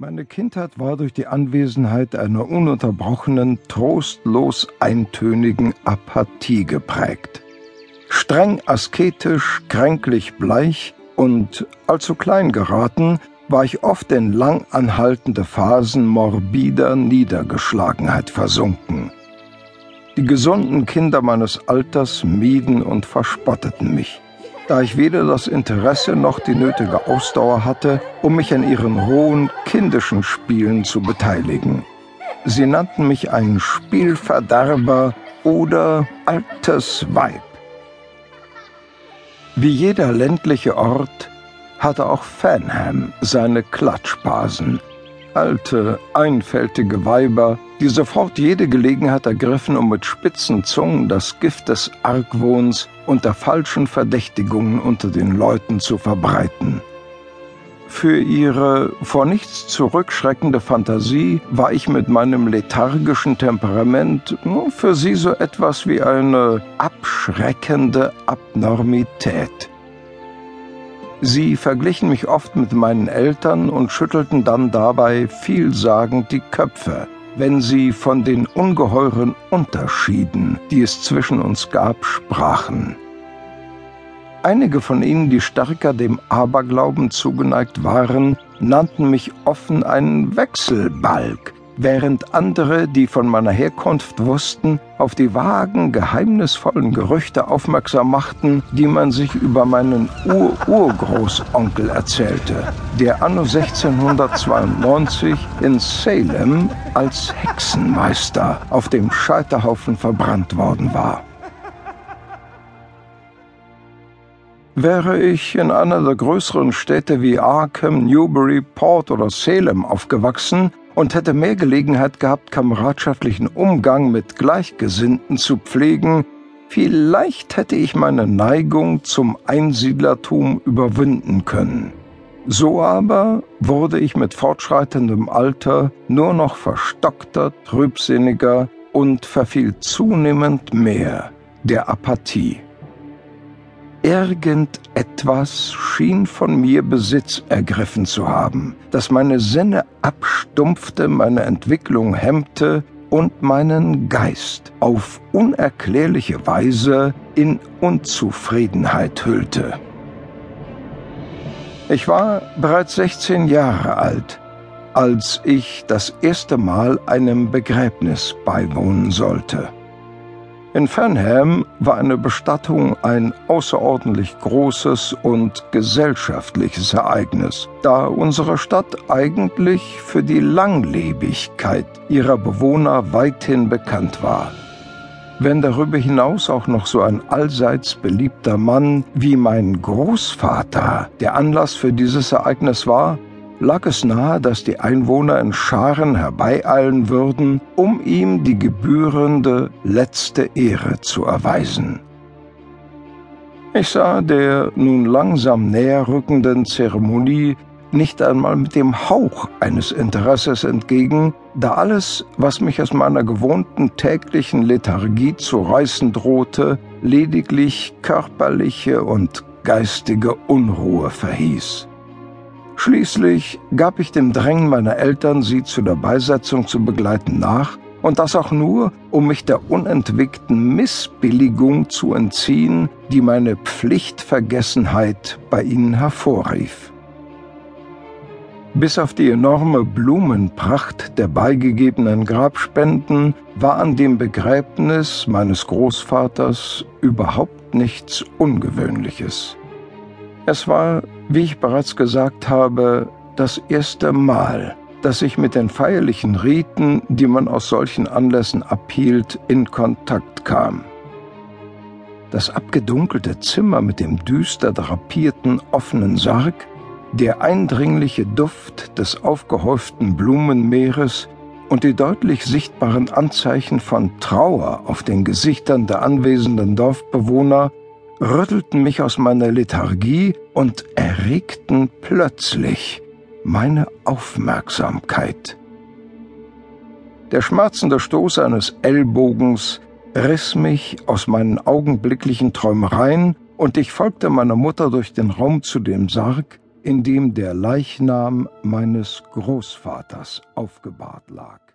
Meine Kindheit war durch die Anwesenheit einer ununterbrochenen, trostlos eintönigen Apathie geprägt. Streng asketisch, kränklich bleich und allzu klein geraten, war ich oft in lang anhaltende Phasen morbider Niedergeschlagenheit versunken. Die gesunden Kinder meines Alters mieden und verspotteten mich da ich weder das Interesse noch die nötige Ausdauer hatte, um mich an ihren hohen, kindischen Spielen zu beteiligen. Sie nannten mich einen Spielverderber oder altes Weib. Wie jeder ländliche Ort hatte auch Fanham seine Klatschbasen, alte, einfältige Weiber, die sofort jede Gelegenheit ergriffen, um mit spitzen Zungen das Gift des Argwohns und der falschen Verdächtigungen unter den Leuten zu verbreiten. Für ihre vor nichts zurückschreckende Fantasie war ich mit meinem lethargischen Temperament für sie so etwas wie eine abschreckende Abnormität. Sie verglichen mich oft mit meinen Eltern und schüttelten dann dabei vielsagend die Köpfe, wenn sie von den ungeheuren Unterschieden, die es zwischen uns gab, sprachen. Einige von ihnen, die stärker dem Aberglauben zugeneigt waren, nannten mich offen einen Wechselbalg, während andere, die von meiner Herkunft wussten, auf die vagen, geheimnisvollen Gerüchte aufmerksam machten, die man sich über meinen Ur-Urgroßonkel erzählte, der anno 1692 in Salem als Hexenmeister auf dem Scheiterhaufen verbrannt worden war. Wäre ich in einer der größeren Städte wie Arkham, Newbury, Port oder Salem aufgewachsen, und hätte mehr Gelegenheit gehabt, kameradschaftlichen Umgang mit Gleichgesinnten zu pflegen, vielleicht hätte ich meine Neigung zum Einsiedlertum überwinden können. So aber wurde ich mit fortschreitendem Alter nur noch verstockter, trübsinniger und verfiel zunehmend mehr der Apathie. Irgendetwas schien von mir Besitz ergriffen zu haben, das meine Sinne abstumpfte, meine Entwicklung hemmte und meinen Geist auf unerklärliche Weise in Unzufriedenheit hüllte. Ich war bereits 16 Jahre alt, als ich das erste Mal einem Begräbnis beiwohnen sollte. In Fernham war eine Bestattung ein außerordentlich großes und gesellschaftliches Ereignis, da unsere Stadt eigentlich für die Langlebigkeit ihrer Bewohner weithin bekannt war. Wenn darüber hinaus auch noch so ein allseits beliebter Mann wie mein Großvater der Anlass für dieses Ereignis war, lag es nahe, dass die Einwohner in Scharen herbeieilen würden, um ihm die gebührende letzte Ehre zu erweisen. Ich sah der nun langsam näher rückenden Zeremonie nicht einmal mit dem Hauch eines Interesses entgegen, da alles, was mich aus meiner gewohnten täglichen Lethargie zu reißen drohte, lediglich körperliche und geistige Unruhe verhieß. Schließlich gab ich dem Drängen meiner Eltern, sie zu der Beisetzung zu begleiten, nach, und das auch nur, um mich der unentwegten Missbilligung zu entziehen, die meine Pflichtvergessenheit bei ihnen hervorrief. Bis auf die enorme Blumenpracht der beigegebenen Grabspenden war an dem Begräbnis meines Großvaters überhaupt nichts Ungewöhnliches. Es war, wie ich bereits gesagt habe, das erste Mal, dass ich mit den feierlichen Riten, die man aus solchen Anlässen abhielt, in Kontakt kam. Das abgedunkelte Zimmer mit dem düster drapierten offenen Sarg, der eindringliche Duft des aufgehäuften Blumenmeeres und die deutlich sichtbaren Anzeichen von Trauer auf den Gesichtern der anwesenden Dorfbewohner rüttelten mich aus meiner Lethargie und erregten plötzlich meine Aufmerksamkeit. Der schmerzende Stoß eines Ellbogens riss mich aus meinen augenblicklichen Träumereien, und ich folgte meiner Mutter durch den Raum zu dem Sarg, in dem der Leichnam meines Großvaters aufgebahrt lag.